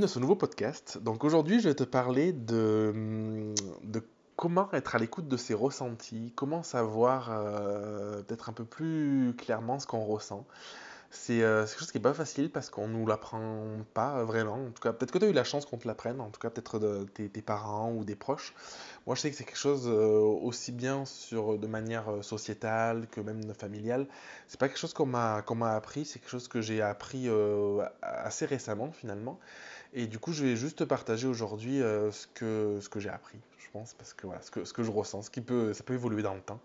bienvenue dans ce nouveau podcast. Donc aujourd'hui, je vais te parler de, comment être à l'écoute de ses ressentis, comment savoir euh, peut-être un peu plus clairement ce qu'on ressent. C'est euh, quelque chose qui n'est pas facile parce qu'on ne nous l'apprend pas vraiment. En tout cas, peut-être que tu as eu la chance qu'on te l'apprenne, en tout cas peut-être tes, parents ou des proches. Moi, je sais que c'est quelque chose euh, aussi bien sur, de manière sociétale que même familiale. C'est pas quelque chose qu'on m'a m'a appris, c'est quelque chose que j'ai appris assez récemment finalement. Et du coup, je vais juste te partager aujourd'hui euh, ce que, ce que j'ai appris, je pense, parce que voilà, ce que, ce que je ressens, ce qui peut, ça peut évoluer dans le temps.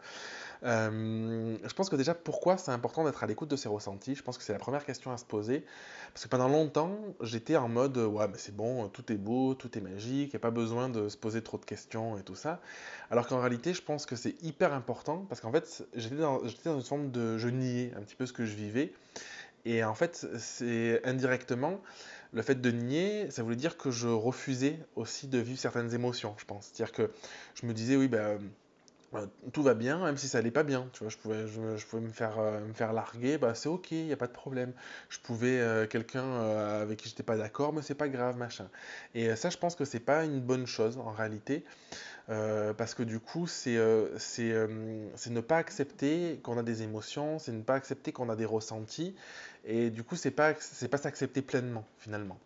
Euh, je pense que déjà, pourquoi c'est important d'être à l'écoute de ses ressentis? Je pense que c'est la première question à se poser. Parce que pendant longtemps, j'étais en mode ouais, mais c'est bon, tout est beau, tout est magique, il n'y a pas besoin de se poser trop de questions et tout ça. Alors qu'en réalité, je pense que c'est hyper important parce qu'en fait, j'étais dans, dans, une forme de. Je niais un petit peu ce que je vivais. Et en fait, c'est indirectement, le fait de nier, ça voulait dire que je refusais aussi de vivre certaines émotions, je pense. C'est-à-dire que je me disais, oui, ben bah, tout va bien, même si ça allait pas bien. Tu vois, je pouvais, je, pouvais me faire, euh, me faire larguer, bah c'est ok, il n'y a pas de problème. Je pouvais, euh, quelqu'un euh, avec qui j'étais pas d'accord, mais c'est pas grave, machin. Et ça, je pense que c'est pas une bonne chose en réalité, parce que du coup, c'est ne pas accepter qu'on a des émotions, c'est ne pas accepter qu'on a des ressentis, et du coup, c'est pas, c'est pas s'accepter pleinement finalement.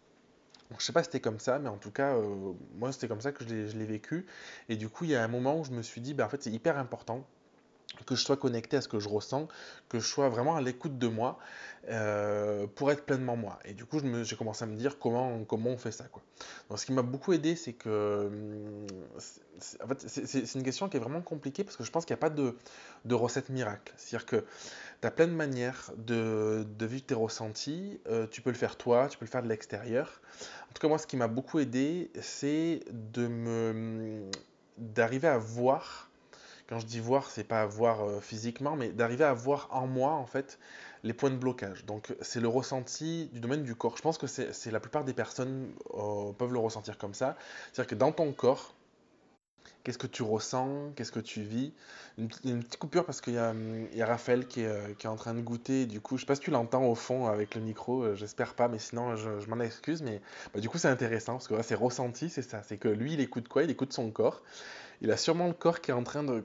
Je sais pas si c'était comme ça, mais en tout cas, euh, moi, c'était comme ça que je l'ai vécu. Et du coup, il y a un moment où je me suis dit, bah, en fait, c'est hyper important que je sois connecté à ce que je ressens, que je sois vraiment à l'écoute de moi euh, pour être pleinement moi. Et du coup, j'ai commencé à me dire comment, on fait ça. Quoi. Donc, ce qui m'a beaucoup aidé, c'est que hum, en fait, c'est une question qui est vraiment compliquée parce que je pense qu'il n'y a pas de, recette miracle. C'est-à-dire que tu as plein de manières de, vivre tes ressentis. Euh, tu peux le faire toi, tu peux le faire de l'extérieur. En tout cas, moi, ce qui m'a beaucoup aidé, c'est me d'arriver à voir quand je dis voir, c'est pas voir euh, physiquement, mais d'arriver à voir en moi, en fait, les points de blocage. Donc, c'est le ressenti du domaine du corps. Je pense que c'est la plupart des personnes euh, peuvent le ressentir comme ça. C'est-à-dire que dans ton corps, Qu'est-ce que tu ressens Qu'est-ce que tu vis? Une, petite coupure parce qu'il y, a Raphaël qui est, euh, qui est, en train de goûter. Du coup, je sais pas si tu l'entends au fond avec le micro, j'espère pas, mais sinon je, m'en excuse. Mais bah, du coup, c'est intéressant parce que c'est ressenti, c'est ça. C'est que lui, il écoute quoi? Il écoute son corps. Il a sûrement le corps qui est en train de,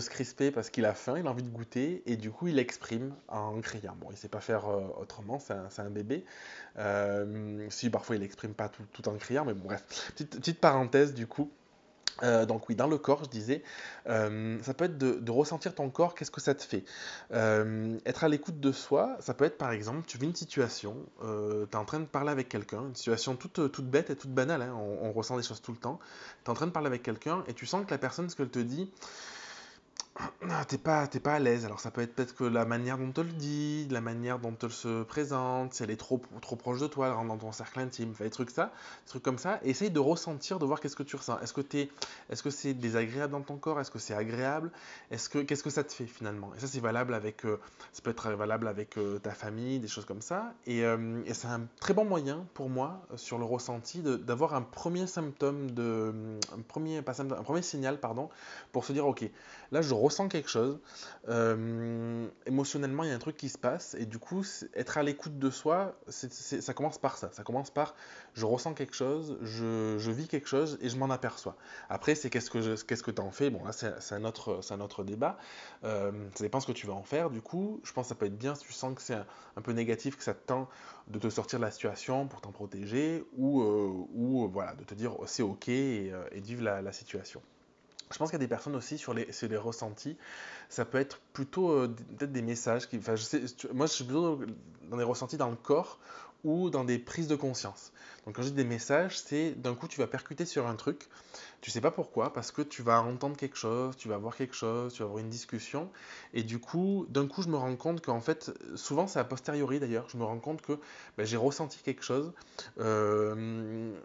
se crisper parce qu'il a faim, il a envie de goûter, et du coup, il exprime en criant. Bon, il sait pas faire euh, autrement, c'est un, bébé. Euh, si parfois il exprime pas tout, en criant, mais bon, bref. Petite parenthèse, du coup. Euh, donc oui, dans le corps, je disais, euh, ça peut être de, ressentir ton corps, qu'est-ce que ça te fait? Euh, Être à l'écoute de soi, ça peut être par exemple, tu vis une situation, tu es en train de parler avec quelqu'un, une situation toute, bête et toute banale, hein, on, on, ressent des choses tout le temps, tu es en train de parler avec quelqu'un et tu sens que la personne, ce qu'elle te dit, t'es pas, t'es pas à l'aise. Alors ça peut être peut-être que la manière dont elle le dit, la manière dont elle se présente, si elle est trop, trop proche de toi, elle rentre dans ton cercle intime, fait des trucs ça, trucs comme ça. Essaye de ressentir, de voir qu'est-ce que tu ressens. Est-ce que t'es, est-ce que c'est désagréable dans ton corps? Est-ce que c'est agréable? Est-ce que, qu'est-ce que ça te fait finalement? Et ça c'est valable avec, euh, ça peut être valable avec euh, ta famille, des choses comme ça. Et, euh, et c'est un très bon moyen pour moi sur le ressenti d'avoir un premier symptôme de, premier, pas symptôme, un premier signal pardon, pour se dire ok, là je ressens quelque chose, euh, émotionnellement il y a un truc qui se passe, et du coup être à l'écoute de soi, ça commence par ça, ça commence par je ressens quelque chose, je, vis quelque chose et je m'en aperçois. Après c'est qu'est-ce que, tu en fais, bon là c'est, un, autre, débat, euh, ça dépend ce que tu vas en faire, du coup. Je pense que ça peut être bien si tu sens que c'est un, peu négatif, que ça te tend de te sortir de la situation pour t'en protéger, ou, euh, voilà, de te dire oh, c'est ok et, et vivre la situation. Je pense qu'il y a des personnes aussi sur les, sur les ressentis. Ça peut être plutôt euh, peut-être des messages. Qui, moi, je suis plutôt dans des ressentis dans le corps ou dans des prises de conscience. Donc quand je dis des messages, c'est d'un coup tu vas percuter sur un truc, tu sais pas pourquoi, parce que tu vas entendre quelque chose, tu vas voir quelque chose, tu vas avoir une discussion, et du coup, d'un coup je me rends compte qu'en fait, souvent c'est a posteriori d'ailleurs, je me rends compte que ben, j'ai ressenti quelque chose euh,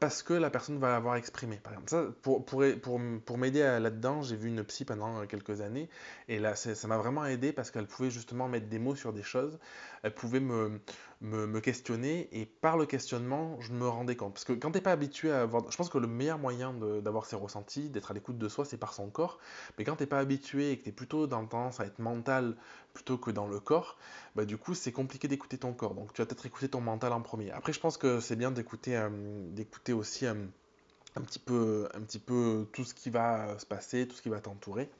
parce que la personne va l'avoir exprimé. Par exemple, pour, pour, pour, pour m'aider là-dedans, j'ai vu une psy pendant quelques années, et là ça m'a vraiment aidé parce qu'elle pouvait justement mettre des mots sur des choses, elle pouvait me me, questionner et par le questionnement, je me rendais compte. Parce que quand tu n'es pas habitué à avoir. Je pense que le meilleur moyen d'avoir ses ressentis, d'être à l'écoute de soi, c'est par son corps. Mais quand tu n'es pas habitué et que tu es plutôt dans tendance à être mental plutôt que dans le corps, bah, du coup, c'est compliqué d'écouter ton corps. Donc tu vas peut-être écouter ton mental en premier. Après, je pense que c'est bien d'écouter euh, d'écouter aussi. Euh, un petit, peu, un petit peu tout ce qui va se passer, tout ce qui va t'entourer.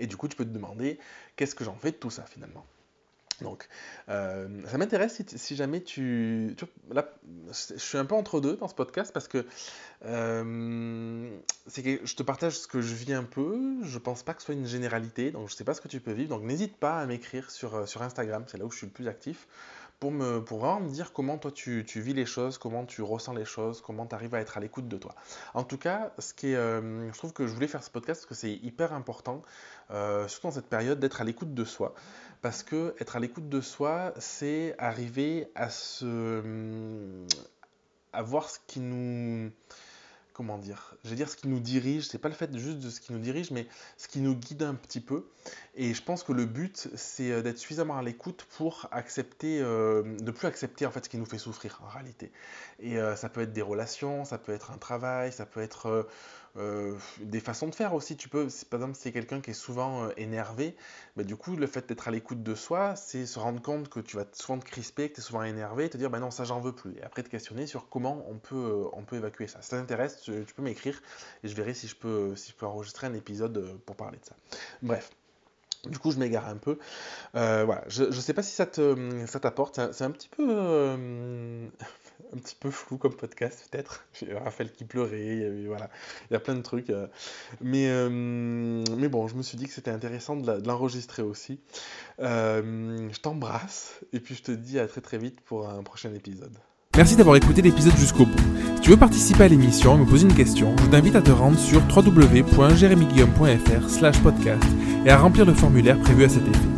Et du coup, tu peux te demander qu'est-ce que j'en fais de tout ça finalement? Donc, euh, ça m'intéresse si, jamais tu, Là, je suis un peu entre deux dans ce podcast parce que, euh, que je te partage ce que je vis un peu. Je pense pas que ce soit une généralité, donc je sais pas ce que tu peux vivre. Donc, n'hésite pas à m'écrire sur, euh, sur Instagram, c'est là où je suis le plus actif pour, me, pour vraiment me dire comment toi tu, tu, vis les choses, comment tu ressens les choses, comment tu arrives à être à l'écoute de toi. En tout cas, ce qui est, euh, je trouve que je voulais faire ce podcast parce que c'est hyper important, euh, surtout dans cette période, d'être à l'écoute de soi. Parce que être à l'écoute de soi, c'est arriver à se. à voir ce qui nous comment dire, je vais dire ce qui nous dirige, c'est pas le fait juste de ce qui nous dirige, mais ce qui nous guide un petit peu. Et je pense que le but, c'est euh, d'être suffisamment à l'écoute pour accepter, euh, de plus accepter en fait ce qui nous fait souffrir en réalité. Et euh, ça peut être des relations, ça peut être un travail, ça peut être euh, des façons de faire aussi. Tu peux, par exemple, si c'est quelqu'un qui est souvent euh, énervé, bah, du coup, le fait d'être à l'écoute de soi, c'est se rendre compte que tu vas souvent te crisper, que tu es souvent énervé, et te dire, bah non, ça j'en veux plus. Et après te questionner sur comment on peut, euh, on peut évacuer ça. Si ça t'intéresse, tu, peux m'écrire et je verrai si je peux, si je peux enregistrer un épisode pour parler de ça. Bref. Du coup, je m'égare un peu. voilà, je ne sais pas si ça t'apporte. C'est un, petit peu un petit peu flou comme podcast, peut-être. J'ai Raphaël qui pleurait, voilà. Il y a plein de trucs. Euh. Mais, euh, mais bon, je me suis dit que c'était intéressant de l'enregistrer aussi. Euh, je t'embrasse et puis je te dis à très très vite pour un prochain épisode. Merci d'avoir écouté l'épisode jusqu'au bout. Si tu veux participer à l'émission et me poser une question, je t'invite à te rendre sur www.jeremyguillaume.fr slash podcast et à remplir le formulaire prévu à cet effet.